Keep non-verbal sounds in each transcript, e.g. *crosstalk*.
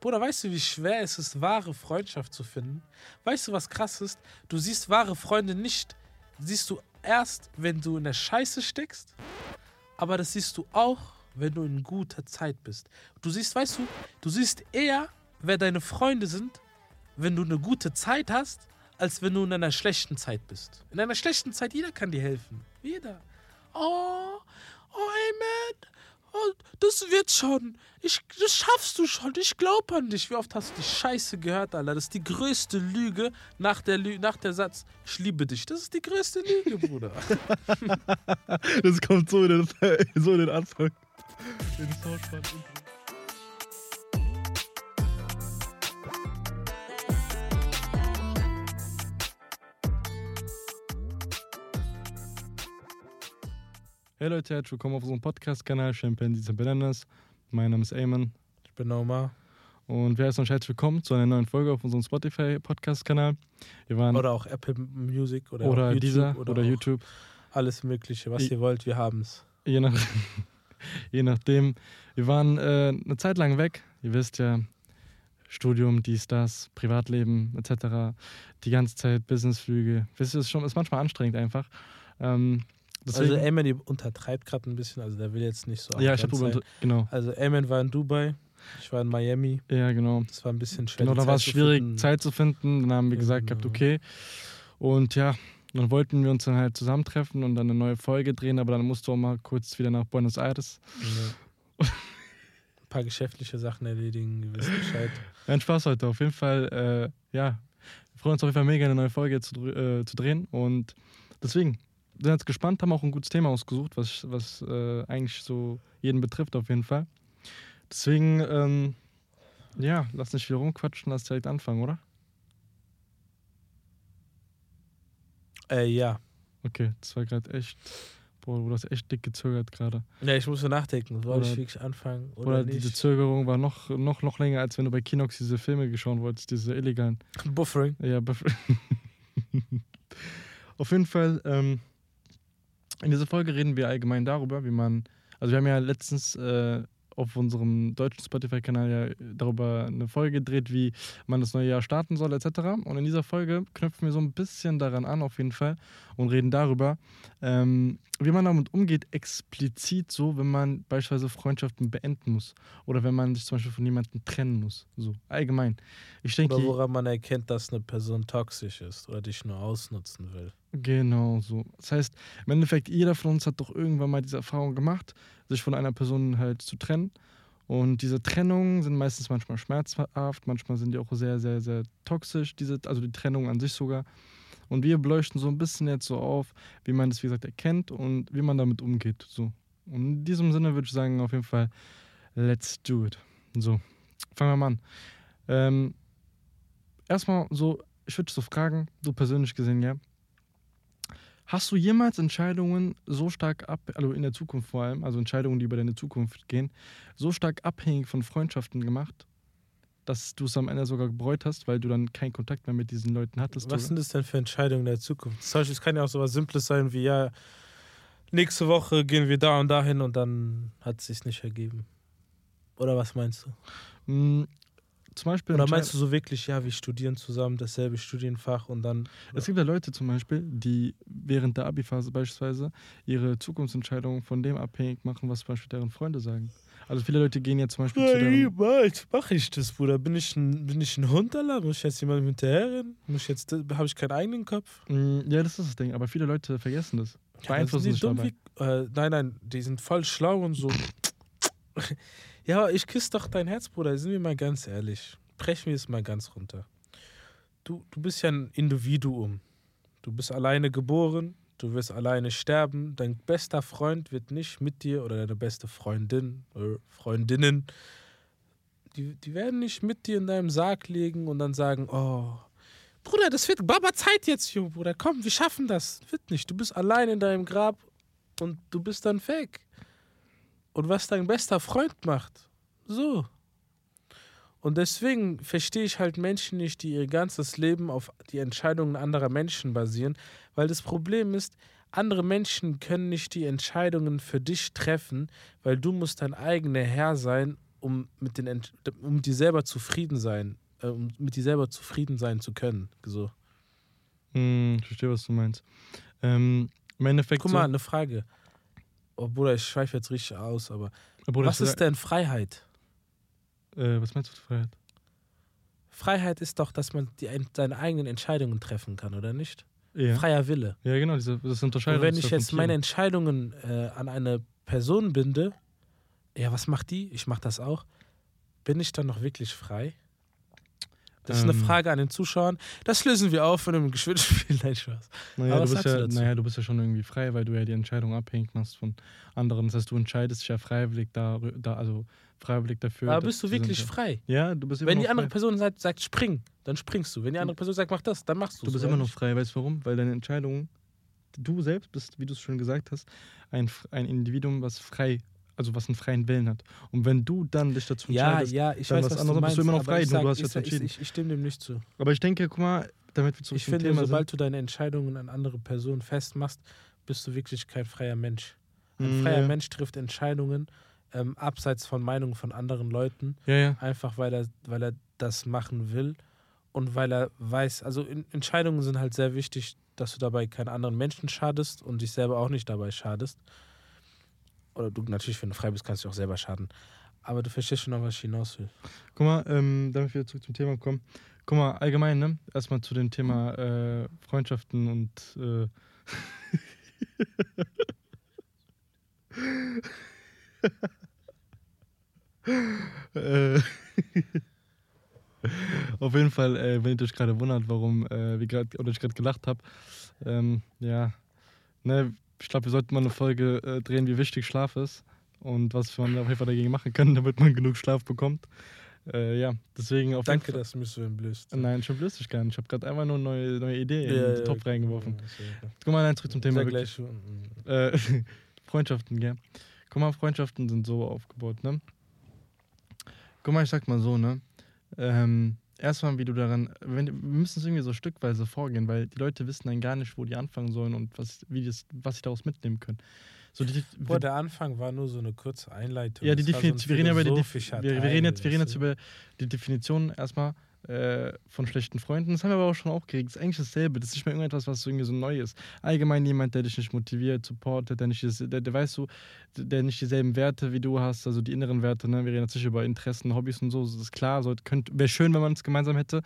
Bruder, weißt du, wie schwer es ist, wahre Freundschaft zu finden? Weißt du, was krass ist? Du siehst wahre Freunde nicht, siehst du erst, wenn du in der Scheiße steckst, aber das siehst du auch, wenn du in guter Zeit bist. Du siehst, weißt du, du siehst eher, wer deine Freunde sind, wenn du eine gute Zeit hast, als wenn du in einer schlechten Zeit bist. In einer schlechten Zeit, jeder kann dir helfen. Jeder. Oh, oh, man. Oh, das wird schon. Ich, das schaffst du schon. Ich glaube an dich. Wie oft hast du die Scheiße gehört, Alter? Das ist die größte Lüge nach der, Lü nach der Satz, ich liebe dich. Das ist die größte Lüge, Bruder. *laughs* das kommt so in den, so in den Anfang. Den Soundfall. Hey Leute, herzlich willkommen auf unserem Podcast-Kanal Chimpanzees and Bananas. Mein Name ist Eamon. Ich bin Omar. Und wir heißen euch herzlich willkommen zu einer neuen Folge auf unserem Spotify-Podcast-Kanal. Oder auch Apple Music oder, oder YouTube dieser oder, oder, YouTube. Alles Mögliche, was Ich- ihr wollt, wir haben es. Je, nach, *laughs* je nachdem. Wir waren äh, eine Zeit lang weg. Ihr wisst ja, Studium, dies, das, Privatleben etc. Die ganze Zeit Businessflüge. Wisst ihr, es ist, schon, ist manchmal anstrengend einfach. Ähm, deswegen, Also die untertreibt gerade ein bisschen, also der will jetzt nicht so ja, ich habe genau. Also Eamon war in Dubai, ich war in Miami. Ja, genau. Das war ein bisschen schwer. Genau, da war es schwierig, finden. Zeit zu finden. Dann haben wir gesagt gehabt, Genau. okay. Und ja, dann wollten wir uns dann halt zusammentreffen und dann eine neue Folge drehen, aber dann musst du auch mal kurz wieder nach Buenos Aires. Ja. Ein paar geschäftliche Sachen erledigen, ihr wisst Bescheid. Ein Spaß heute. Auf jeden Fall, äh, ja, wir freuen uns auf jeden Fall mega, eine neue Folge zu, äh, zu drehen. Und deswegen sind jetzt gespannt, haben auch ein gutes Thema ausgesucht, was, was äh, eigentlich so jeden betrifft, auf jeden Fall. Deswegen, ähm, ja, lass nicht viel rumquatschen, lass direkt anfangen, oder? Äh, ja. Okay, das war gerade echt. Boah, du hast echt dick gezögert gerade. Ja, ich musste nachdenken, soll ich wirklich anfangen oder, Oder nicht? diese Zögerung war noch, noch, noch länger, als wenn du bei Kinox diese Filme geschaut wolltest, diese illegalen. Buffering. Ja, bef- *laughs* auf jeden Fall, ähm, in dieser Folge reden wir allgemein darüber, wie man, also wir haben ja letztens äh, auf unserem deutschen Spotify-Kanal ja darüber eine Folge gedreht, wie man das neue Jahr starten soll, etc. Und in dieser Folge knüpfen wir so ein bisschen daran an, auf jeden Fall, und reden darüber, ähm, wie man damit umgeht, explizit so, wenn man beispielsweise Freundschaften beenden muss. Oder wenn man sich zum Beispiel von jemandem trennen muss. So, allgemein. Ich denke, Oder woran man erkennt, dass eine Person toxisch ist oder dich nur ausnutzen will. Genau so. Das heißt, im Endeffekt, jeder von uns hat doch irgendwann mal diese Erfahrung gemacht, sich von einer Person halt zu trennen. Und diese Trennungen sind meistens manchmal schmerzhaft, manchmal sind die auch sehr, sehr, sehr toxisch, diese, also die Trennung an sich sogar. Und wir beleuchten so ein bisschen jetzt so auf, wie man das, wie gesagt, erkennt und wie man damit umgeht. So. Und in diesem Sinne würde ich sagen, auf jeden Fall, let's do it. So, fangen wir mal an. Ähm, erstmal so, ich würde so fragen, du persönlich gesehen, ja, Hast du jemals Entscheidungen so stark ab, also in der Zukunft vor allem, also Entscheidungen, die über deine Zukunft gehen, so stark abhängig von Freundschaften gemacht, dass du es am Ende sogar bereut hast, weil du dann keinen Kontakt mehr mit diesen Leuten hattest? Was oder? sind das denn für Entscheidungen der Zukunft? Zum Beispiel, es kann ja auch so was Simples sein wie, ja, nächste Woche gehen wir da und dahin und dann hat es sich nicht ergeben. Oder was meinst du? Mm, Zum Beispiel. Oder meinst du so wirklich, ja, wir studieren zusammen dasselbe Studienfach und dann. Es gibt ja Leute zum Beispiel, die während der Abi-Phase beispielsweise ihre Zukunftsentscheidungen von dem abhängig machen, was zum Beispiel deren Freunde sagen. Also viele Leute gehen jetzt zum Beispiel zu deren. Niemals mache ich das, Bruder. Bin ich ein, bin ich ein Hund, Alter? Muss ich jetzt jemandem hinterherrennen? Muss ich jetzt, habe ich keinen eigenen Kopf? Mm, Ja, das ist das Ding, aber viele Leute vergessen das. Ja, Beeinflussen sich dabei. wie, äh, nein, nein, die sind voll schlau und so. ja, ich küsse doch dein Herz, Bruder. Sind wir mal ganz ehrlich. Brechen wir es mal ganz runter. Du, du bist ja ein Individuum. Du bist alleine geboren. Du wirst alleine sterben. Dein bester Freund wird nicht mit dir oder deine beste Freundin oder Freundinnen. Die, die werden nicht mit dir in deinem Sarg liegen und dann sagen, oh, Bruder, das wird Baba Zeit jetzt, Junge, Bruder. Komm, wir schaffen das. Wird nicht. Du bist allein in deinem Grab und du bist dann weg. Und was dein bester Freund macht, so. Und deswegen verstehe ich halt Menschen nicht, die ihr ganzes Leben auf die Entscheidungen anderer Menschen basieren, weil das Problem ist, andere Menschen können nicht die Entscheidungen für dich treffen, weil du musst dein eigener Herr sein um mit den Ent um dir selber zufrieden sein, äh, um mit dir selber zufrieden sein zu können. So. Hm, ich verstehe, was du meinst. Ähm, Im Endeffekt. Guck so, mal, eine Frage. Oh, Bruder, ich schweife jetzt richtig aus, aber Bruder, was ist denn Freiheit? Äh, was meinst du mit Freiheit? Freiheit ist doch, dass man die, ein- seine eigenen Entscheidungen treffen kann, oder nicht? Ja. Freier Wille. Ja, genau, diese, das unterscheidet Und wenn ich jetzt meine. Entscheidungen äh, an eine Person binde, ja, was macht die? Ich mache das auch. Bin ich dann noch wirklich frei? Das ist eine Ähm. Frage an den Zuschauern. Das lösen wir auf in einem Geschwindigspiel. *laughs* Nein, Spaß. Naja, du ja, du naja, du bist ja schon irgendwie frei, weil du ja die Entscheidung abhängig machst von anderen. Das heißt, du entscheidest dich ja freiwillig da, da also freiwillig dafür. Aber bist du wirklich Entscheidung- frei? Ja, du bist immer Wenn die andere frei. Person sagt, sagt spring, dann springst du. Wenn die andere Person sagt, mach das, dann machst du Du bist immer noch frei, weißt du warum? Weil deine Entscheidungen, du selbst bist, wie du es schon gesagt hast, ein, ein Individuum, was frei, also was einen freien Willen hat. Und wenn du dann dich dazu Ja, entscheidest, ja, ich dann weiß, was was anderes, bist du immer noch frei, ich nur du sag, hast jetzt sag- entschieden. Ich, ich stimme dem nicht zu. aber ich denke, guck mal, damit wir zurück Ich zum finde, Thema sobald du deine Entscheidungen an andere Personen festmachst, bist du wirklich kein freier Mensch. Ein sind. freier ja, Mensch trifft Entscheidungen ähm, abseits von Meinungen von anderen Leuten, Ja, ja. einfach weil er, weil er das machen will und weil er weiß, also in, Entscheidungen sind halt sehr wichtig, dass du dabei keinen anderen Menschen schadest und dich selber auch nicht dabei schadest. Oder du natürlich, wenn du frei bist, kannst du auch selber schaden. Aber du verstehst schon noch, was ich hinaus will. Guck mal, ähm, damit wir zurück zum Thema kommen. Guck mal, allgemein, ne? Erstmal zu dem Thema äh, Freundschaften und äh, *laughs* äh, *laughs* Auf jeden Fall, äh, wenn ihr euch gerade wundert, warum äh, wir grad, oder ich gerade gelacht habe, ähm, ja, ne, ich glaube, wir sollten mal eine Folge äh, drehen, wie wichtig Schlaf ist und was man auf jeden Fall dagegen machen kann, *laughs* damit man genug Schlaf bekommt. Äh, ja, deswegen auf Danke, jeden Fall. dass du mich so entblößt. Nein, schon blöd ich gar nicht. Ich habe gerade einfach nur eine neue, neue Idee in den Topf reingeworfen. Ja, Guck mal, nein, zurück zum Thema. Gleich schon. Äh, *laughs* Freundschaften, gell? Guck mal, Freundschaften sind so aufgebaut, ne? Guck mal, ich sag mal so, ne? Ähm, erstmal, wie du daran, wenn, wir müssen es irgendwie so stückweise vorgehen, weil die Leute wissen dann gar nicht, wo die anfangen sollen und was, wie das, was sie daraus mitnehmen können. So die, Boah, der Anfang war nur so eine kurze Einleitung. ja, die war so Definition, wir reden über die wir, wir reden jetzt, wir reden jetzt über die Definition erstmal äh, von schlechten Freunden. Das haben wir aber auch schon aufgeregt. Das ist eigentlich dasselbe. Das ist nicht mehr irgendetwas, was irgendwie so neu ist. Allgemein jemand, der dich nicht motiviert, supportet, der nicht, der, der weißt du, der nicht dieselben Werte wie du hast, also die inneren Werte. Ne? Wir reden jetzt nicht über Interessen, Hobbys und so. Das ist klar. So, Wäre schön, wenn man es gemeinsam hätte.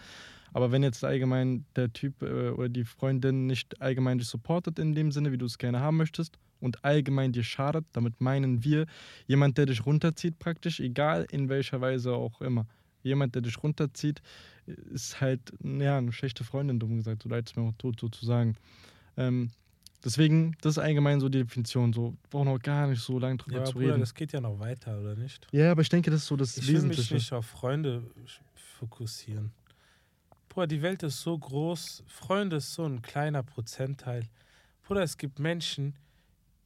Aber wenn jetzt allgemein der Typ äh, oder die Freundin nicht allgemein dich supportet in dem Sinne, wie du es gerne haben möchtest und allgemein dir schadet, damit meinen wir jemand, der dich runterzieht praktisch, egal in welcher Weise auch immer. Jemand, der dich runterzieht, ist halt ja, eine schlechte Freundin, dumm gesagt, so leid es mir auch tot sozusagen. Ähm, deswegen, das ist allgemein so die Definition. So, brauchen auch gar nicht so lange drüber Ja, aber zu Bruder, reden. das geht ja noch weiter, oder nicht? Ja, aber ich denke, das ist so das Ich will mich Wesentliche. nicht auf Freunde fokussieren. Bruder, die Welt ist so groß, Freunde ist so ein kleiner Prozentteil. Bruder, es gibt Menschen,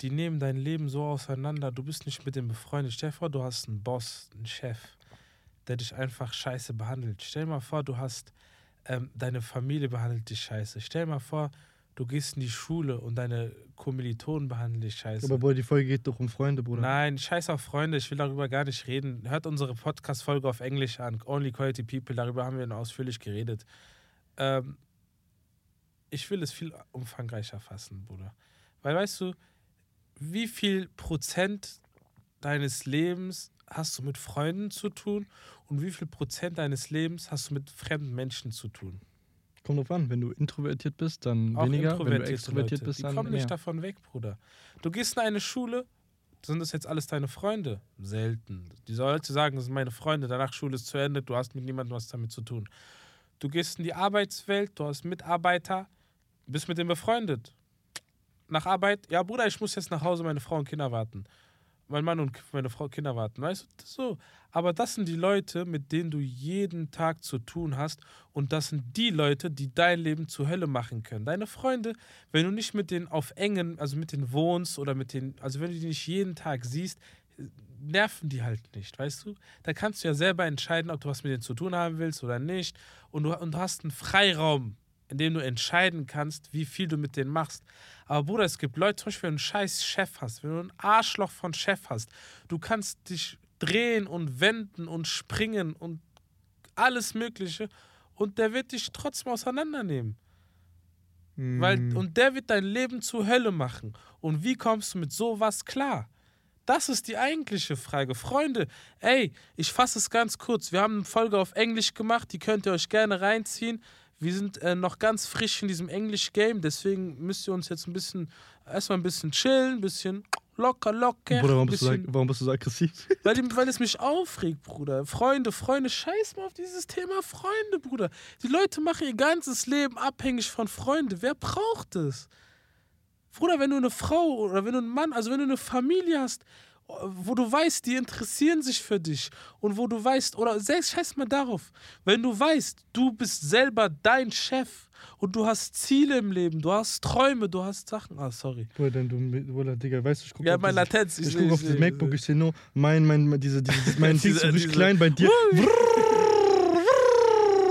die nehmen dein Leben so auseinander, du bist nicht mit dem befreundet. Stell dir vor, du hast einen Boss, einen Chef, der dich einfach scheiße behandelt. Stell mal vor, du hast ähm, deine Familie behandelt dich scheiße. Stell mal vor, du gehst in die Schule und deine Kommilitonen behandeln dich scheiße. aber Bruder, die Folge geht doch um Freunde, Bruder. Nein, scheiß auf Freunde, ich will darüber gar nicht reden. Hört unsere Podcast-Folge auf Englisch an, Only Quality People, darüber haben wir ausführlich geredet. Ähm, ich will es viel umfangreicher fassen, Bruder. Weil weißt du, wie viel Prozent deines Lebens hast du mit Freunden zu tun und wie viel Prozent deines Lebens hast du mit fremden Menschen zu tun? Kommt drauf an, wenn du introvertiert bist, dann Auch weniger. Wenn du extrovertiert Leute, bist, die dann kommen mehr. nicht davon weg, Bruder. Du gehst in eine Schule, sind das jetzt alles deine Freunde? Selten. Die Leute sagen, das sind meine Freunde, danach Schule ist zu Ende, du hast mit niemandem was damit zu tun. Du gehst in die Arbeitswelt, du hast Mitarbeiter, bist mit denen befreundet. Nach Arbeit, ja Bruder, ich muss jetzt nach Hause, meine Frau und Kinder warten. Mein Mann und meine Frau Kinder warten, weißt du, so. Aber das sind die Leute, mit denen du jeden Tag zu tun hast und das sind die Leute, die dein Leben zur Hölle machen können. Deine Freunde, wenn du nicht mit denen auf engen, also mit denen wohnst oder mit denen, also wenn du die nicht jeden Tag siehst, nerven die halt nicht, weißt du? Da kannst du ja selber entscheiden, ob du was mit denen zu tun haben willst oder nicht. Und du, und du hast einen Freiraum, in dem du entscheiden kannst, wie viel du mit denen machst. Aber Bruder, es gibt Leute, zum Beispiel, wenn du einen scheiß Chef hast, wenn du ein Arschloch von Chef hast, du kannst dich drehen und wenden und springen und alles Mögliche. Und der wird dich trotzdem auseinandernehmen. Weil, Mm. und der wird dein Leben zur Hölle machen. Und wie kommst du mit sowas klar? Das ist die eigentliche Frage. Freunde, ey, ich fasse es ganz kurz. Wir haben eine Folge auf Englisch gemacht, die könnt ihr euch gerne reinziehen. Wir sind äh, noch ganz frisch in diesem Englisch-Game, deswegen müsst ihr uns jetzt ein bisschen, erstmal ein bisschen chillen, ein bisschen locker, locker. Bruder, warum ein bist, du so, bisschen, warum bist du so aggressiv? *laughs* weil, weil es mich aufregt, Bruder. Freunde, Freunde, scheiß mal auf dieses Thema Freunde, Bruder. Die Leute machen ihr ganzes Leben abhängig von Freunden. Wer braucht es? Bruder, wenn du eine Frau oder wenn du einen Mann, also wenn du eine Familie hast, wo du weißt, die interessieren sich für dich und wo du weißt, oder selbst scheiß mal darauf, wenn du weißt, du bist selber dein Chef und du hast Ziele im Leben, du hast Träume, du hast Sachen. Ah, sorry. Bruder, denn du, Bruder, Digga, weißt du, ich gucke Ja, auf, mein Latenz. ich guck auf dieses MacBook, ich sehe nur mein, mein, diese, diese, *laughs* mein Ding richtig diese- klein bei dir.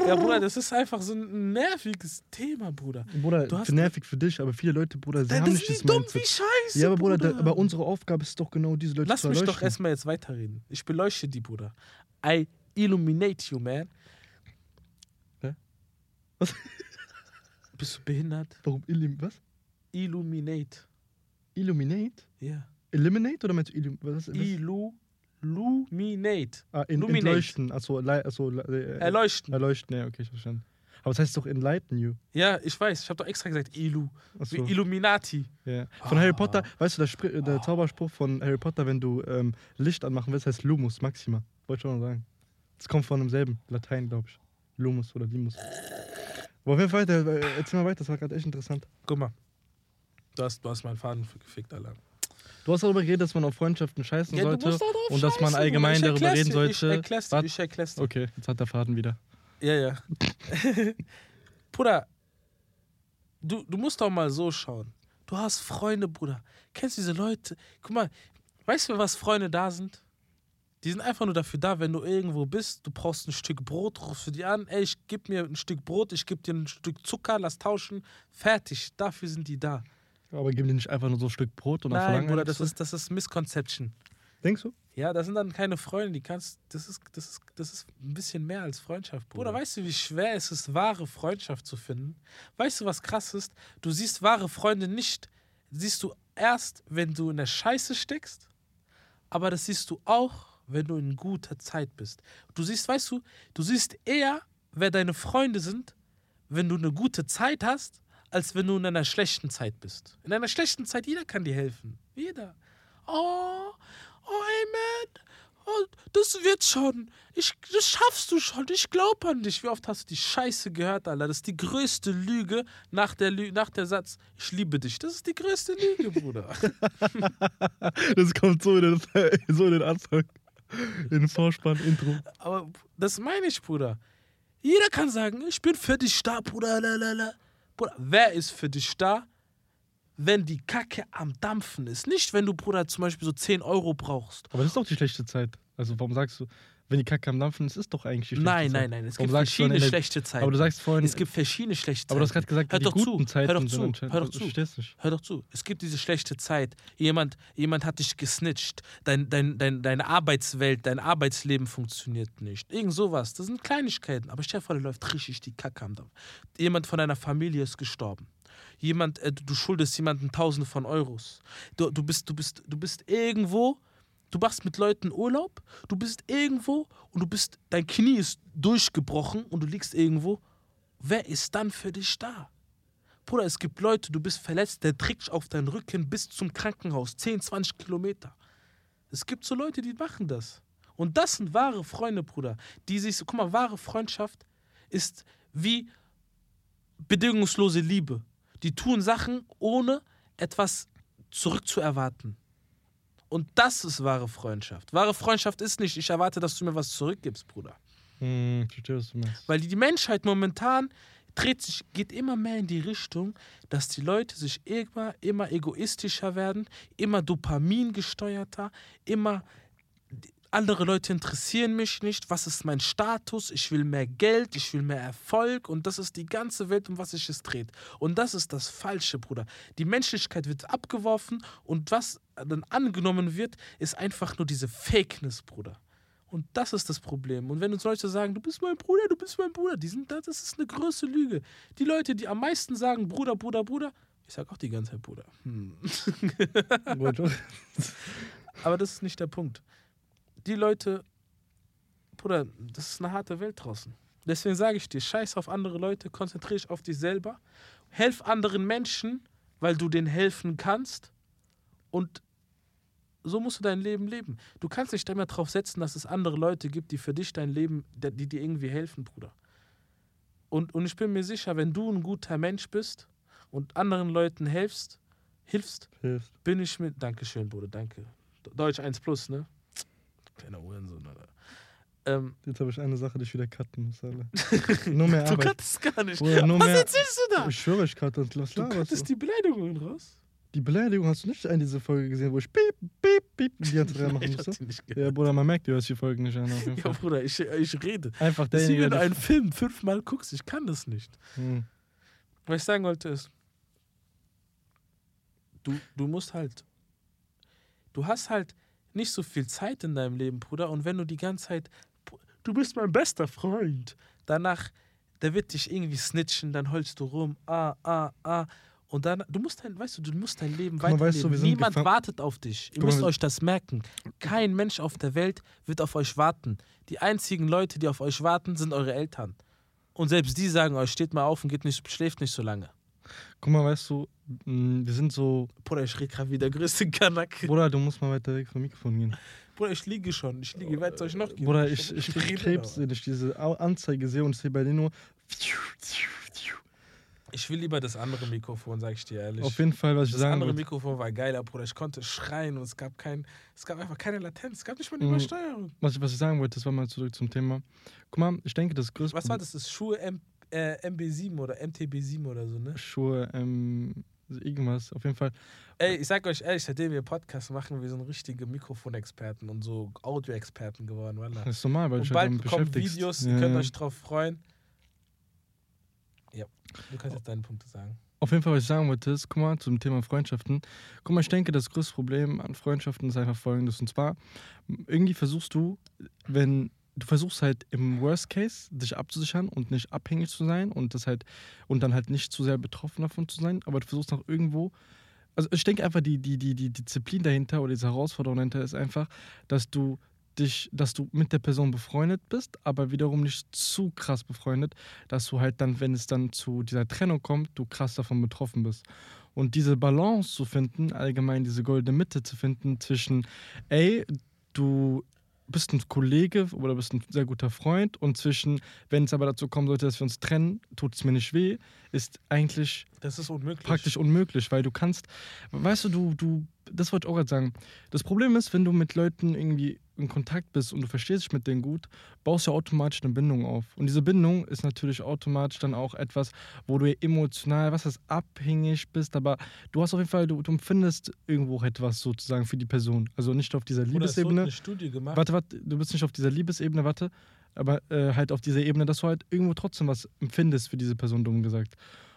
Ja, Bruder, das ist einfach so ein nerviges Thema, Bruder. Bruder, Du hast- nervig für dich, aber viele Leute, Bruder, sie Das haben nicht das dumm Mindset. wie Scheiße. Ja, aber Bruder, Bruder da, aber unsere Aufgabe ist doch genau, diese Leute Lass zu mich erleuchten. doch erstmal jetzt weiterreden. Ich beleuchte die, Bruder. I illuminate you, man. Hä? Was? *laughs* Bist du behindert? Warum Illim, was? Illuminate. Illuminate? Ja. Eliminate oder meinst du Illum, was? was? Illuminate. ah, in, Illuminate. entleuchten, achso, achso äh, Erleuchten. erleuchten, ja, okay, ich verstanden. Aber es heißt doch enlighten you. Ja, ich weiß. Ich habe doch extra gesagt Illu. Wie Achso, Illuminati. ja. Von Ah. Harry Potter, weißt du, der, Spr der Zauberspruch von Harry Potter, wenn du ähm, Licht anmachen willst, heißt Lumus Maxima. Wollte ich schon mal sagen. Das kommt von demselben, Latein, glaube ich. Lumus oder Limus. Aber auf jeden Fall, äh, erzähl mal weiter, das war gerade echt interessant. Guck mal. Du hast, du hast meinen Faden gefickt, Alter. Du hast darüber geredet, dass man auf Freundschaften scheißen Ja, du sollte. musst da und dass man allgemein darüber reden dir, Ich sollte. erklär's dir, ich erklär's dir. Okay, jetzt hat der Faden wieder. Ja, ja. *laughs* Bruder, du, du musst doch mal so schauen. Du hast Freunde, Bruder. Kennst diese Leute? Guck mal, weißt du, was Freunde da sind? Die sind einfach nur dafür da, wenn du irgendwo bist, du brauchst ein Stück Brot, rufst du die an, ey, ich gib mir ein Stück Brot, ich geb dir ein Stück Zucker, lass tauschen, fertig. Dafür sind die da. Aber geben die nicht einfach nur so ein Stück Brot und dann Nein, verlangen Bruder, das ist, das ist Misconception. Denkst du? Ja, das sind dann keine Freunde, die kannst. Das ist, das ist, das ist ein bisschen mehr als Freundschaft. Bruder, Bruder. weißt du, wie schwer es ist, wahre Freundschaft zu finden? Weißt du, was krass ist? Du siehst wahre Freunde nicht, siehst du erst, wenn du in der Scheiße steckst, aber das siehst du auch, wenn du in guter Zeit bist. Du siehst, weißt du, du siehst eher, wer deine Freunde sind, wenn du eine gute Zeit hast, als wenn du in einer schlechten Zeit bist. In einer schlechten Zeit, jeder kann dir helfen. Jeder. Oh, oh, man. Oh, das wird schon. Ich, das schaffst du schon. Ich glaube an dich. Wie oft hast du die Scheiße gehört, Alter? Das ist die größte Lüge nach der, Lü nach der Satz, ich liebe dich. Das ist die größte Lüge, Bruder. *laughs* Das kommt so in den, so in den Anfang. In den Vorspann, Intro. Aber das meine ich, Bruder. Jeder kann sagen, ich bin für dich da, Bruder. Lalala. Bruder, wer ist für dich da, wenn die Kacke am Dampfen ist? Nicht, wenn du, Bruder, zum Beispiel so 10 Euro brauchst. Aber das ist doch die schlechte Zeit. Also warum sagst du, wenn die Kacke am Dampfen ist, ist doch eigentlich die schlechte Nein, Zeit. nein, nein. Es gibt verschiedene der- schlechte Zeiten. Aber du sagst vorhin, es gibt verschiedene schlechte Zeiten. aber du hast gerade gesagt, Hör die doch zu, guten Zeiten hör doch sind zu, anscheinend. hör doch zu. Hör doch zu. Es gibt diese schlechte Zeit. Jemand, jemand hat dich gesnitcht. Dein, dein, dein, deine Arbeitswelt, dein Arbeitsleben funktioniert nicht. Irgend sowas. Das sind Kleinigkeiten. Aber stell dir vor, da läuft richtig die Kacke am Dampf. Jemand von deiner Familie ist gestorben. Jemand, äh, du schuldest jemanden Tausende von Euros. Du, du, bist, du, bist, du bist irgendwo, du machst mit Leuten Urlaub, du bist irgendwo und du bist, dein Knie ist durchgebrochen und du liegst irgendwo. Wer ist dann für dich da? Bruder, es gibt Leute, du bist verletzt, der trägt dich auf deinen Rücken bis zum Krankenhaus, 10, 20 Kilometer. Es gibt so Leute, die machen das. Und das sind wahre Freunde, Bruder. Die sich, guck mal, wahre Freundschaft ist wie bedingungslose Liebe. Die tun Sachen, ohne etwas zurückzuerwarten. Und das ist wahre Freundschaft. Wahre Freundschaft ist nicht, ich erwarte, dass du mir was zurückgibst, Bruder. Hm, verstehe, was du meinst. Weil die Menschheit momentan dreht sich, geht immer mehr in die Richtung, dass die Leute sich immer, immer egoistischer werden, immer Dopamin gesteuerter, immer andere Leute interessieren mich nicht, was ist mein Status, ich will mehr Geld, ich will mehr Erfolg und das ist die ganze Welt, um was sich es dreht. Und das ist das Falsche, Bruder. Die Menschlichkeit wird abgeworfen und was dann angenommen wird, ist einfach nur diese Fakeness, Bruder. Und das ist das Problem. Und wenn uns Leute sagen, du bist mein Bruder, du bist mein Bruder, die sind, das ist eine große Lüge. Die Leute, die am meisten sagen, Bruder, Bruder, Bruder, ich sag auch die ganze Zeit Bruder. Hm. *laughs* *laughs* Aber das ist nicht der Punkt. Die Leute, Bruder, das ist eine harte Welt draußen. Deswegen sage ich dir, scheiß auf andere Leute, konzentriere dich auf dich selber, helf anderen Menschen, weil du denen helfen kannst und so musst du dein Leben leben. Du kannst nicht immer darauf setzen, dass es andere Leute gibt, die für dich dein Leben, die dir irgendwie helfen, Bruder. Und, und ich bin mir sicher, wenn du ein guter Mensch bist und anderen Leuten hilfst, hilfst, Hilft. bin ich mit. Dankeschön, Bruder, danke. Deutsch 1 plus, ne? Kleiner Uhrensohn, Alter. Ähm, Jetzt habe ich eine Sache, die ich wieder cutten muss, Alter. *laughs* nur mehr du Arbeit. kannst gar nicht. Bruder, nur Was erzählst du da? ich schwöre, ich cutte Du kattest die Beleidigungen raus. Die Beleidigung hast du nicht in diese Folge gesehen, wo ich piep, piep, piep die ganze Zeit machen *laughs* musste? Ja. Bruder, man merkt, du hörst die Folgen nicht an. Auf jeden *laughs* Ja. Bruder, ich, ich rede. Einfach ist wie wenn du der. einen Film fünfmal guckst. Ich kann das nicht. Hm. Was ich sagen wollte ist, du, du musst halt, du hast halt nicht so viel Zeit in deinem Leben, Bruder. Und wenn du die ganze Zeit, du bist mein bester Freund, danach, der wird dich irgendwie snitchen, dann heulst du rum, ah, ah, ah. Und dann, du musst dein, weißt du, du musst dein Leben mal, weißt du, weiterleben. Niemand wartet auf dich. Ihr müsst euch das merken. Kein Mensch auf der Welt wird auf euch warten. Die einzigen Leute, die auf euch warten, sind eure Eltern. Und selbst die sagen euch, steht mal auf und geht nicht, schläft nicht so lange. Guck mal, weißt du, mh, wir sind so. Bruder, ich rede gerade wie der größte *laughs* Kanak. Bruder, du musst mal weiter weg vom Mikrofon gehen. Bruder, ich liege schon. Ich liege, werde es euch noch geben. Bruder, ich, ich krieg rede Krebs, wenn ich diese Anzeige sehe und sehe bei dir nur. Ich will lieber das andere Mikrofon, sag ich dir ehrlich. Auf jeden Fall, was ich das sagen andere wollte. Mikrofon war geiler, Bruder. Ich konnte schreien und es gab kein, es gab einfach keine Latenz. Es gab nicht mal eine Mhm. Übersteuerung. Was ich, was ich sagen wollte, das war mal zurück zum Thema. Guck mal, ich denke, das größte. Was war das? Das ist Schuhe M, äh, MB7 oder MTB7 oder so, ne? Schuhe, ähm, irgendwas. Auf jeden Fall. Ey, ich sag euch ehrlich, seitdem wir Podcast machen, wir sind richtige Mikrofonexperten und so Audioexperten geworden, Wallah. Das ist normal, weil Und ich bald damit bekommen beschäftigst. Videos, Ja, ihr könnt euch drauf freuen. Ja, du kannst jetzt deine Punkte sagen. Auf jeden Fall, was ich sagen wollte, ist, guck mal, zum Thema Freundschaften. Guck mal, ich denke, das größte Problem an Freundschaften ist einfach folgendes. Und zwar, irgendwie versuchst du, wenn du versuchst halt im Worst Case dich abzusichern und nicht abhängig zu sein und das halt und dann halt nicht zu sehr betroffen davon zu sein, aber du versuchst auch irgendwo. Also ich denke einfach, die, die, die, die Disziplin dahinter oder diese Herausforderung dahinter ist einfach, dass du dich, dass du mit der Person befreundet bist, aber wiederum nicht zu krass befreundet, dass du halt dann, wenn es dann zu dieser Trennung kommt, du krass davon betroffen bist. Und diese Balance zu finden, allgemein diese goldene Mitte zu finden zwischen, ey, du bist ein Kollege oder bist ein sehr guter Freund und zwischen, wenn es aber dazu kommen sollte, dass wir uns trennen, tut es mir nicht weh, ist eigentlich Das ist unmöglich. praktisch unmöglich, weil du kannst, weißt du, du, du, das wollte ich auch gerade sagen. Das Problem ist, wenn du mit Leuten irgendwie in Kontakt bist und du verstehst dich mit denen gut, baust du automatisch eine Bindung auf. Und diese Bindung ist natürlich automatisch dann auch etwas, wo du emotional, was heißt, abhängig bist, aber du hast auf jeden Fall, du, du empfindest irgendwo etwas sozusagen für die Person. Also nicht auf dieser Oder es Liebesebene. eine Studie gemacht. Warte, warte, du bist nicht auf dieser Liebesebene, warte, aber äh, halt auf dieser Ebene, dass du halt irgendwo trotzdem was empfindest für diese Person, dumm gesagt.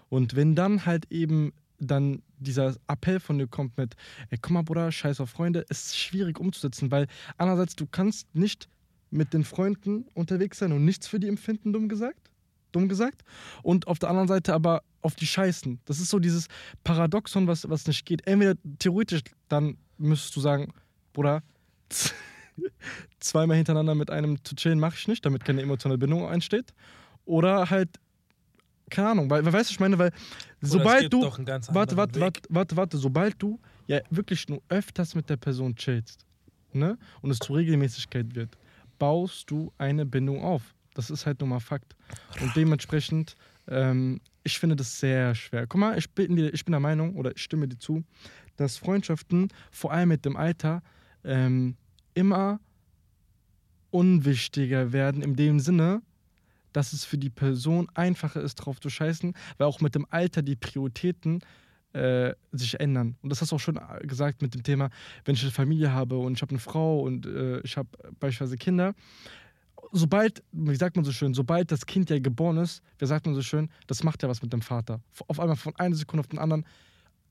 Und wenn dann halt eben dann dieser Appell von dir kommt mit, ey, guck mal, Bruder, scheiß auf Freunde, ist schwierig umzusetzen, weil einerseits du kannst nicht mit den Freunden unterwegs sein und nichts für die empfinden, dumm gesagt. Dumm gesagt. Und auf der anderen Seite aber auf die Scheißen. Das ist so dieses Paradoxon, was, was nicht geht. Entweder theoretisch, dann müsstest du sagen, Bruder, *laughs* zweimal hintereinander mit einem zu chillen mache ich nicht, damit keine emotionale Bindung entsteht. Oder halt, keine Ahnung, weil, weißt du, ich meine, weil sobald du, warte, warte, warte, warte, warte, sobald du ja wirklich nur öfters mit der Person chillst, ne, und es zur Regelmäßigkeit wird, baust du eine Bindung auf. Das ist halt nun mal Fakt. Und dementsprechend, ähm, ich finde das sehr schwer. Guck mal, ich bin, ich bin der Meinung, oder ich stimme dir zu, dass Freundschaften, vor allem mit dem Alter, ähm, immer unwichtiger werden, in dem Sinne, dass es für die Person einfacher ist, drauf zu scheißen, weil auch mit dem Alter die Prioritäten äh, sich ändern. Und das hast du auch schon äh, gesagt mit dem Thema, wenn ich eine Familie habe und ich habe eine Frau und äh, ich habe beispielsweise Kinder. Sobald, wie sagt man so schön, sobald das Kind ja geboren ist, wie sagt man so schön, das macht ja was mit dem Vater. Auf einmal von einer Sekunde auf den anderen.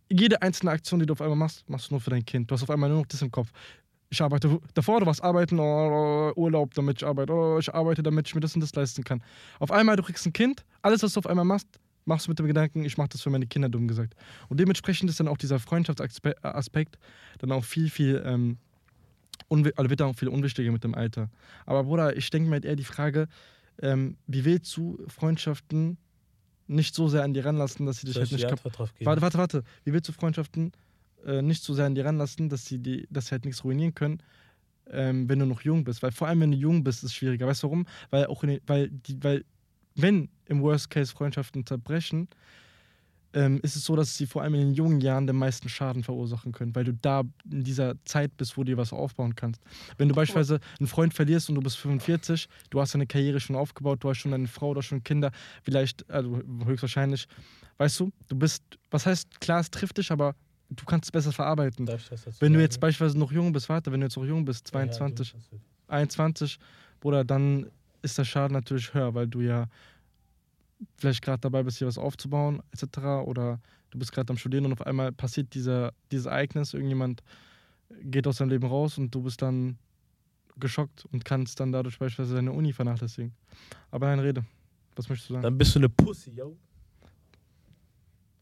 Jede einzelne Aktion, die du auf einmal machst, machst du nur für dein Kind. Du hast auf einmal nur noch das im Kopf. Ich arbeite davor, du warst arbeiten, oh, Urlaub, damit ich arbeite, oh, ich arbeite, damit ich mir das und das leisten kann. Auf einmal, du kriegst ein Kind, alles, was du auf einmal machst, machst du mit dem Gedanken, ich mache das für meine Kinder, dumm gesagt. Und dementsprechend ist dann auch dieser Freundschaftsaspekt dann auch viel, viel, ähm, also wird dann auch viel unwichtiger mit dem Alter. Aber Bruder, ich denke mir halt eher die Frage, ähm, wie willst du Freundschaften nicht so sehr an dir ranlassen, dass sie dich Soll halt ich nicht kaputt. Warte, warte, warte. Wie willst du Freundschaften äh, nicht so sehr an dir ranlassen, dass sie, die, dass sie halt nichts ruinieren können, ähm, wenn du noch jung bist? Weil vor allem, wenn du jung bist, ist es schwieriger. Weißt du warum? Weil auch in den, weil, die, weil wenn im Worst Case Freundschaften zerbrechen, ähm, ist es so, dass sie vor allem in den jungen Jahren den meisten Schaden verursachen können, weil du da in dieser Zeit bist, wo du dir was aufbauen kannst. Wenn du beispielsweise einen Freund verlierst und du bist 45, du hast deine Karriere schon aufgebaut, du hast schon eine Frau oder schon Kinder, vielleicht, also höchstwahrscheinlich, weißt du, du bist, was heißt, klar, es trifft dich, aber du kannst es besser verarbeiten. Darf ich das dazu Wenn du sagen? jetzt beispielsweise noch jung bist, warte, wenn du jetzt noch jung bist, Ja, ja, 22, du, das wird- 21, Bruder, dann ist der Schaden natürlich höher, weil du ja vielleicht gerade dabei bist, hier was aufzubauen, etc. Oder du bist gerade am Studieren und auf einmal passiert dieser, dieses Ereignis, irgendjemand geht aus deinem Leben raus und du bist dann geschockt und kannst dann dadurch beispielsweise deine Uni vernachlässigen. Aber nein, Rede. Was möchtest du sagen? Dann bist du eine Pussy, yo.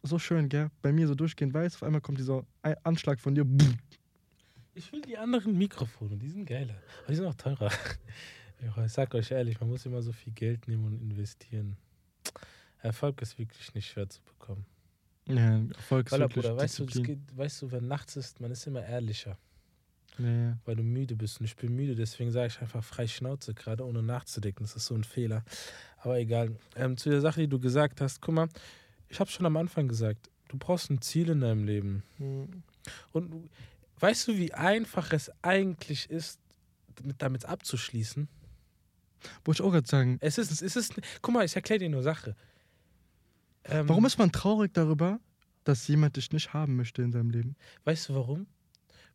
So schön, gell? Bei mir so durchgehend weiß, auf einmal kommt dieser Anschlag von dir. *laughs* Ich will die anderen Mikrofone, die sind geiler. Aber die sind auch teurer. *laughs* Ich sag euch ehrlich, man muss immer so viel Geld nehmen und investieren. Erfolg ist wirklich nicht schwer zu bekommen. Ja, Erfolg ist Weil, wirklich Bruder, weißt du, Disziplin. geht, weißt du, wenn nachts ist, man ist immer ehrlicher, Ja, ja. weil du müde bist. Und ich bin müde, deswegen sage ich einfach frei Schnauze, gerade ohne nachzudenken. Das ist so ein Fehler. Aber egal. Ähm, zu der Sache, die du gesagt hast, guck mal, ich habe schon am Anfang gesagt, du brauchst ein Ziel in deinem Leben. Mhm. Und weißt du, wie einfach es eigentlich ist, mit, damit abzuschließen? Wollte ich auch gerade sagen, Es ist, es ist, guck mal, ich erkläre dir nur Sache. Ähm, Warum ist man traurig darüber, dass jemand dich nicht haben möchte in seinem Leben? Weißt du warum?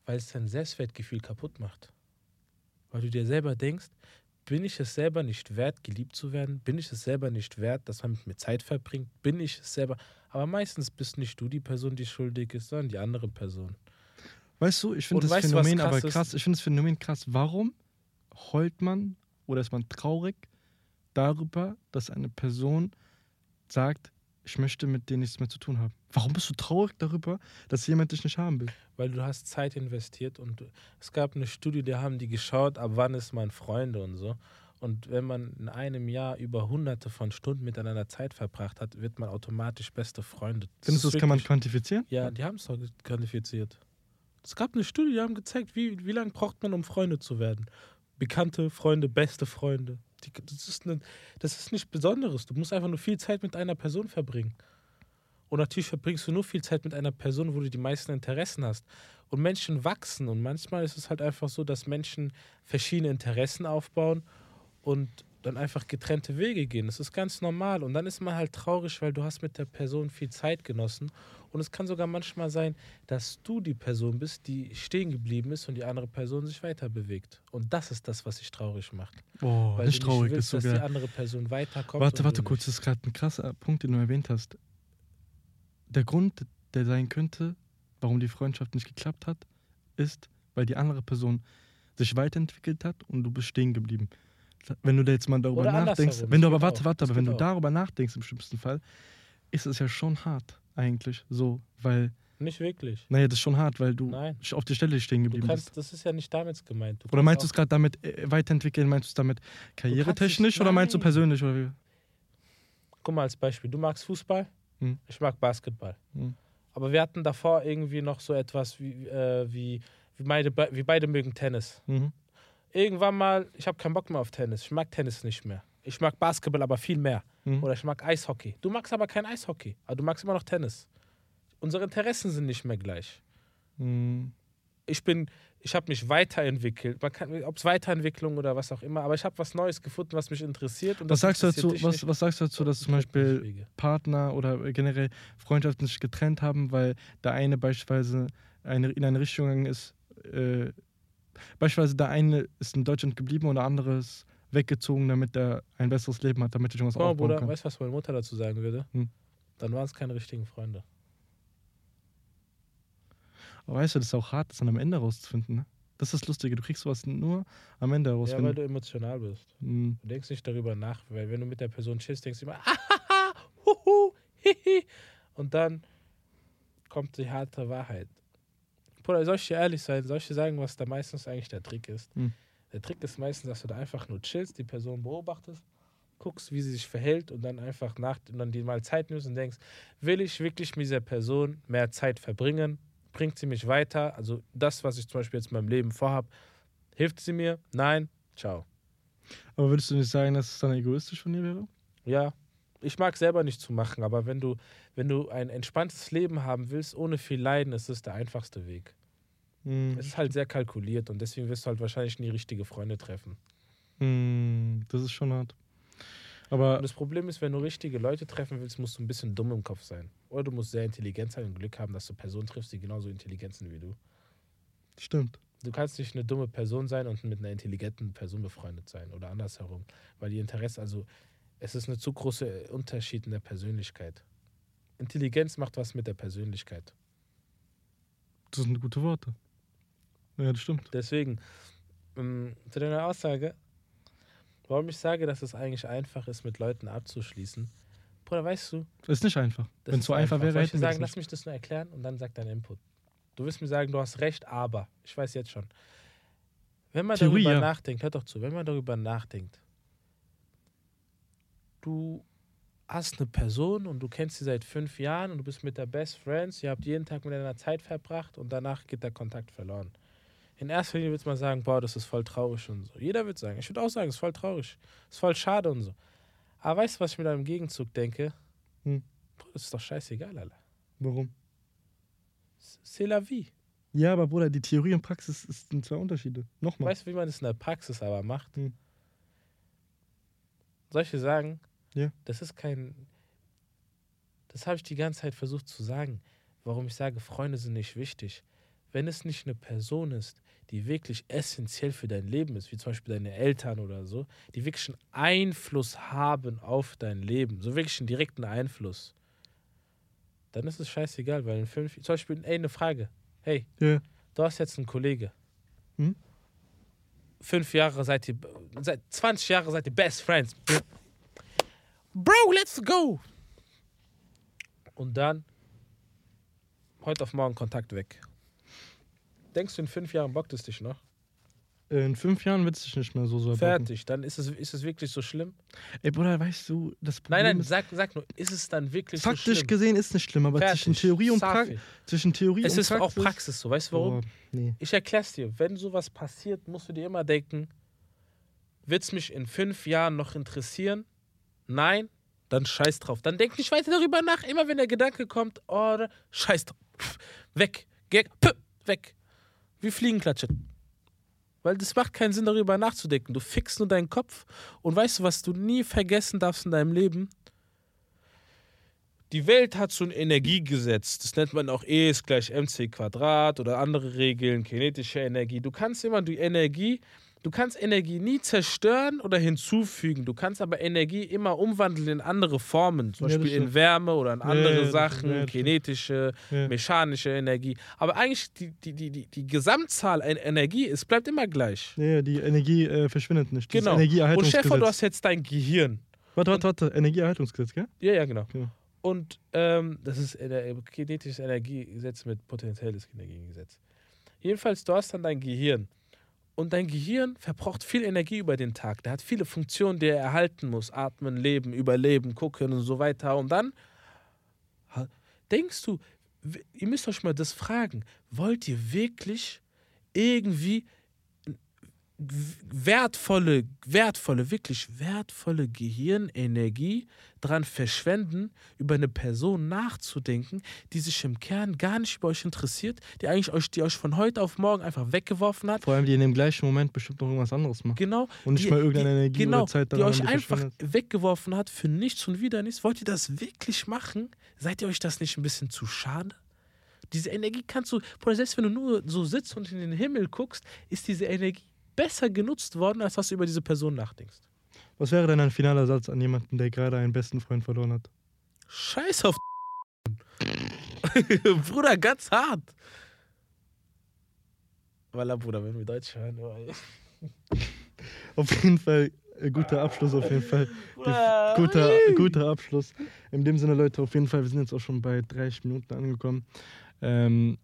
Weil es dein Selbstwertgefühl kaputt macht. Weil du dir selber denkst, bin ich es selber nicht wert, geliebt zu werden? Bin ich es selber nicht wert, dass man mit mir Zeit verbringt? Bin ich es selber? Aber meistens bist nicht du die Person, die schuldig ist, sondern die andere Person. Weißt du, ich finde das weißt Phänomen krass aber ist? krass. Ich finde das Phänomen krass. Warum heult man oder ist man traurig darüber, dass eine Person sagt, ich möchte mit dir nichts mehr zu tun haben? Warum bist du traurig darüber, dass jemand dich nicht haben will? Weil du hast Zeit investiert und es gab eine Studie, da haben die geschaut, ab wann ist man Freunde und so. Und wenn man in einem Jahr über hunderte von Stunden miteinander Zeit verbracht hat, wird man automatisch beste Freunde. Findest du, das kann man quantifizieren? Ja, die haben es doch quantifiziert. Es gab eine Studie, die haben gezeigt, wie, wie lange braucht man, um Freunde zu werden. Bekannte Freunde, beste Freunde. Die, das, ist eine, das ist nichts Besonderes. Du musst einfach nur viel Zeit mit einer Person verbringen. Und natürlich verbringst du nur viel Zeit mit einer Person, wo du die meisten Interessen hast. Und Menschen wachsen. Und manchmal ist es halt einfach so, dass Menschen verschiedene Interessen aufbauen und dann einfach getrennte Wege gehen. Das ist ganz normal. Und dann ist man halt traurig, weil du hast mit der Person viel Zeit genossen. Und es kann sogar manchmal sein, dass du die Person bist, die stehen geblieben ist und die andere Person sich weiter bewegt. Und das ist das, was dich traurig macht. Boah, Weil nicht du traurig, nicht ist willst, so dass die andere Person weiterkommt. Warte, warte kurz, das ist gerade ein krasser Punkt, den du erwähnt hast. Der Grund, der sein könnte, warum die Freundschaft nicht geklappt hat, ist, weil die andere Person sich weiterentwickelt hat und du bist stehen geblieben. Wenn du da jetzt mal darüber Oder nachdenkst, wenn du aber warte, warte, aber wenn du auch. darüber nachdenkst im schlimmsten Fall, ist es ja schon hart eigentlich so, weil, Nicht wirklich. naja, das ist schon hart, weil du Nein. auf der Stelle stehen geblieben bist. kannst, das ist ja nicht damit gemeint. Oder meinst du es gerade damit äh, weiterentwickeln, meinst du es damit karrieretechnisch oder meinst du persönlich? Oder wie? Guck mal als Beispiel, du magst Fußball, Hm. ich mag Basketball. Hm. Aber wir hatten davor irgendwie noch so etwas wie, äh, wie, wie, beide, wie beide mögen Tennis. Mhm. Irgendwann mal, ich habe keinen Bock mehr auf Tennis. Ich mag Tennis nicht mehr. Ich mag Basketball aber viel mehr. Mhm. Oder ich mag Eishockey. Du magst aber kein Eishockey. Aber du magst immer noch Tennis. Unsere Interessen sind nicht mehr gleich. Mhm. Ich bin, ich habe mich weiterentwickelt. Man kann, ob es Weiterentwicklung oder was auch immer, aber ich habe was Neues gefunden, was mich interessiert. Und Was sagst, du interessiert dazu, was, was sagst du dazu, dass zum Beispiel. Partner oder generell Freundschaften sich getrennt haben, weil der eine beispielsweise eine, in eine Richtung gegangen ist, äh, beispielsweise der eine ist in Deutschland geblieben und der andere ist weggezogen, damit er ein besseres Leben hat, damit er irgendwas Guck mal, aufbauen Bruder, kann. weißt du, was meine Mutter dazu sagen würde? Hm. Dann waren es keine richtigen Freunde. Weißt du, das ist auch hart, das dann am Ende rauszufinden. Ne? Das ist das Lustige, du kriegst sowas nur am Ende raus. Ja, wenn weil du emotional bist. Hm, Du denkst nicht darüber nach, weil wenn du mit der Person chillst, denkst du immer, *laughs* ahaha, huhu, hihi. Und dann kommt die harte Wahrheit. Bruder, soll ich dir ehrlich sein? Soll ich dir sagen, was da meistens eigentlich der Trick ist? Hm. Der Trick ist meistens, dass du da einfach nur chillst, die Person beobachtest, guckst, wie sie sich verhält und dann einfach nach und dann dir mal Zeit nimmst und denkst, will ich wirklich mit dieser Person mehr Zeit verbringen? Bringt sie mich weiter? Also das, was ich zum Beispiel jetzt in meinem Leben vorhab, hilft sie mir? Nein? Ciao. Aber würdest du nicht sagen, dass es dann egoistisch von dir wäre? Ja, ich mag selber nicht zu machen, aber wenn du, wenn du ein entspanntes Leben haben willst, ohne viel Leiden, ist es der einfachste Weg. Hm, Es ist halt sehr kalkuliert und deswegen wirst du halt wahrscheinlich nie richtige Freunde treffen. hm, das ist schon hart. Und Aber das Problem ist, wenn du richtige Leute treffen willst, musst du ein bisschen dumm im Kopf sein. Oder du musst sehr intelligent sein und Glück haben, dass du Personen triffst, die genauso intelligent sind wie du. stimmt. Du kannst nicht eine dumme Person sein und mit einer intelligenten Person befreundet sein oder andersherum. Weil die Interesse, also es ist eine zu große Unterschied in der Persönlichkeit. Intelligenz macht was mit der Persönlichkeit. Das sind gute Worte. Ja, das stimmt. Deswegen, ähm, zu deiner Aussage, warum ich sage, dass es eigentlich einfach ist, mit Leuten abzuschließen. Bruder, weißt du, Ist nicht einfach. das Wenn es so einfach, wäre, Soll ich das sagen, lass mich das nur erklären und dann sag deinen Input. Du wirst mir sagen, du hast recht, aber ich weiß jetzt schon. Wenn man Theorie, darüber ja. nachdenkt, hör doch zu, wenn man darüber nachdenkt, du hast eine Person und du kennst sie seit fünf Jahren und du bist mit der Best Friends, ihr habt jeden Tag miteinander Zeit verbracht und danach geht der Kontakt verloren. In erster Linie wird man sagen, boah, das ist voll traurig und so. Jeder wird sagen, ich würde auch sagen, es ist voll traurig, es ist voll schade und so. Aber weißt du, was ich mir da im Gegenzug denke? Hm. Bruder, Das ist doch scheißegal, Alter. Warum? C'est la vie. Ja, aber Bruder, die Theorie und Praxis sind zwei Unterschiede. Nochmal. Weißt du, wie man das in der Praxis aber macht? Hm. Soll ich dir sagen? Ja. Das ist kein. Das habe ich die ganze Zeit versucht zu sagen. Warum ich sage, Freunde sind nicht wichtig. Wenn es nicht eine Person ist, die wirklich essentiell für dein Leben ist, wie zum Beispiel deine Eltern oder so, die wirklich einen Einfluss haben auf dein Leben, so wirklich einen direkten Einfluss, dann ist es scheißegal, weil in fünf, zum Beispiel, ey, eine Frage. Hey, Ja. du hast jetzt einen Kollege. Hm? Fünf Jahre seid ihr, seit 20 Jahre seid ihr Best Friends. Bro, let's go! Und dann, heute auf morgen Kontakt weg. Denkst du, in fünf Jahren bockt es dich noch? In fünf Jahren wird es sich nicht mehr so so. Fertig. Dann ist es, ist es wirklich so schlimm? Ey, Bruder, weißt du, das Problem Nein, nein, ist, sag, sag nur, ist es dann wirklich so faktisch schlimm? gesehen ist nicht schlimm, aber Fertig. zwischen Theorie und. Praxis, zwischen Theorie Es und ist Praxis, auch Praxis so. Weißt du warum? Boah, nee. Ich erklär's dir. Wenn sowas passiert, musst du dir immer denken, wird's mich in fünf Jahren noch interessieren? Nein? Dann scheiß drauf. Dann denk nicht weiter darüber nach. Immer wenn der Gedanke kommt, oh, scheiß drauf. Weg. Pff, weg. Wie Fliegenklatsche. Weil das macht keinen Sinn, darüber nachzudenken. Du fixst nur deinen Kopf und weißt du, was du nie vergessen darfst in deinem Leben? Die Welt hat so ein Energiegesetz. Das nennt man auch E ist gleich mc Quadrat oder andere Regeln, kinetische Energie. Du kannst immer die Energie, du kannst Energie nie zerstören oder hinzufügen. Du kannst aber Energie immer umwandeln in andere Formen, zum Ja, Beispiel in. Wärme oder in Ja, andere ja, Sachen, ja, kinetische, Ja. mechanische Energie. Aber eigentlich die, die, die, die, Gesamtzahl an Energie, es bleibt immer gleich. Nee, die Energie äh, verschwindet nicht. Genau. Und vor, du hast jetzt dein Gehirn. warte, warte, warte. Energieerhaltungsgesetz, gell? Ja, ja, genau. Genau. Und ähm, das ist äh, kinetisches Energiegesetz mit potenzielles Energiegesetz. Jedenfalls, du hast dann dein Gehirn. Und dein Gehirn verbraucht viel Energie über den Tag. Der hat viele Funktionen, die er erhalten muss. Atmen, leben, überleben, gucken und so weiter. Und dann denkst du, ihr müsst euch mal das fragen. Wollt ihr wirklich irgendwie wertvolle, wertvolle, wirklich wertvolle Gehirnenergie dran verschwenden, über eine Person nachzudenken, die sich im Kern gar nicht über euch interessiert, die eigentlich euch, die euch von heute auf morgen einfach weggeworfen hat. Vor allem, die in dem gleichen Moment bestimmt noch irgendwas anderes macht. Genau. Und nicht die, mal irgendeine die, Energie genau, oder Zeit die daran euch einfach verschwendet. weggeworfen hat für nichts und wieder nichts. Wollt ihr das wirklich machen? Seid ihr euch das nicht ein bisschen zu schade? Diese Energie kannst du, selbst wenn du nur so sitzt und in den Himmel guckst, ist diese Energie besser genutzt worden, als dass du über diese Person nachdenkst. Was wäre denn ein finaler Satz an jemanden, der gerade einen besten Freund verloren hat? Scheiß auf *laughs* Bruder, ganz hart. Voilà, Bruder, wenn wir Deutsch hören. Auf jeden Fall, äh, guter Abschluss auf jeden Fall. Guter, guter Abschluss. In dem Sinne, Leute, auf jeden Fall, wir sind jetzt auch schon bei 30 Minuten angekommen. Ähm,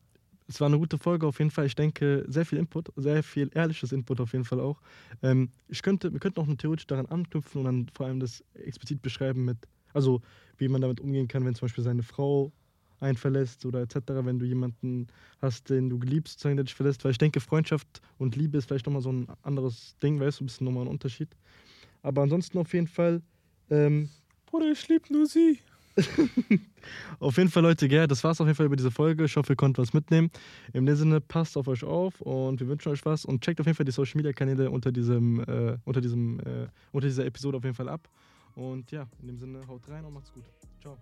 es war eine gute Folge auf jeden Fall. Ich denke, sehr viel Input, sehr viel ehrliches Input auf jeden Fall auch. Ähm, ich könnte, wir könnten auch nur theoretisch daran anknüpfen und dann vor allem das explizit beschreiben mit, also wie man damit umgehen kann, wenn zum Beispiel seine Frau einen verlässt oder etc., wenn du jemanden hast, den du geliebst, sozusagen, der dich verlässt. Weil ich denke, Freundschaft und Liebe ist vielleicht nochmal so ein anderes Ding, weißt du, ein bisschen nochmal ein Unterschied. Aber ansonsten auf jeden Fall, ähm, Bruder, ich lieb nur sie. *laughs* auf jeden Fall, Leute, gell, das war's auf jeden Fall über diese Folge. Ich hoffe, ihr konntet was mitnehmen. In dem Sinne, passt auf euch auf und wir wünschen euch was und checkt auf jeden Fall die Social Media Kanäle unter diesem, äh, unter diesem, äh, unter dieser Episode auf jeden Fall ab. Und ja, in dem Sinne, haut rein und macht's gut. Ciao.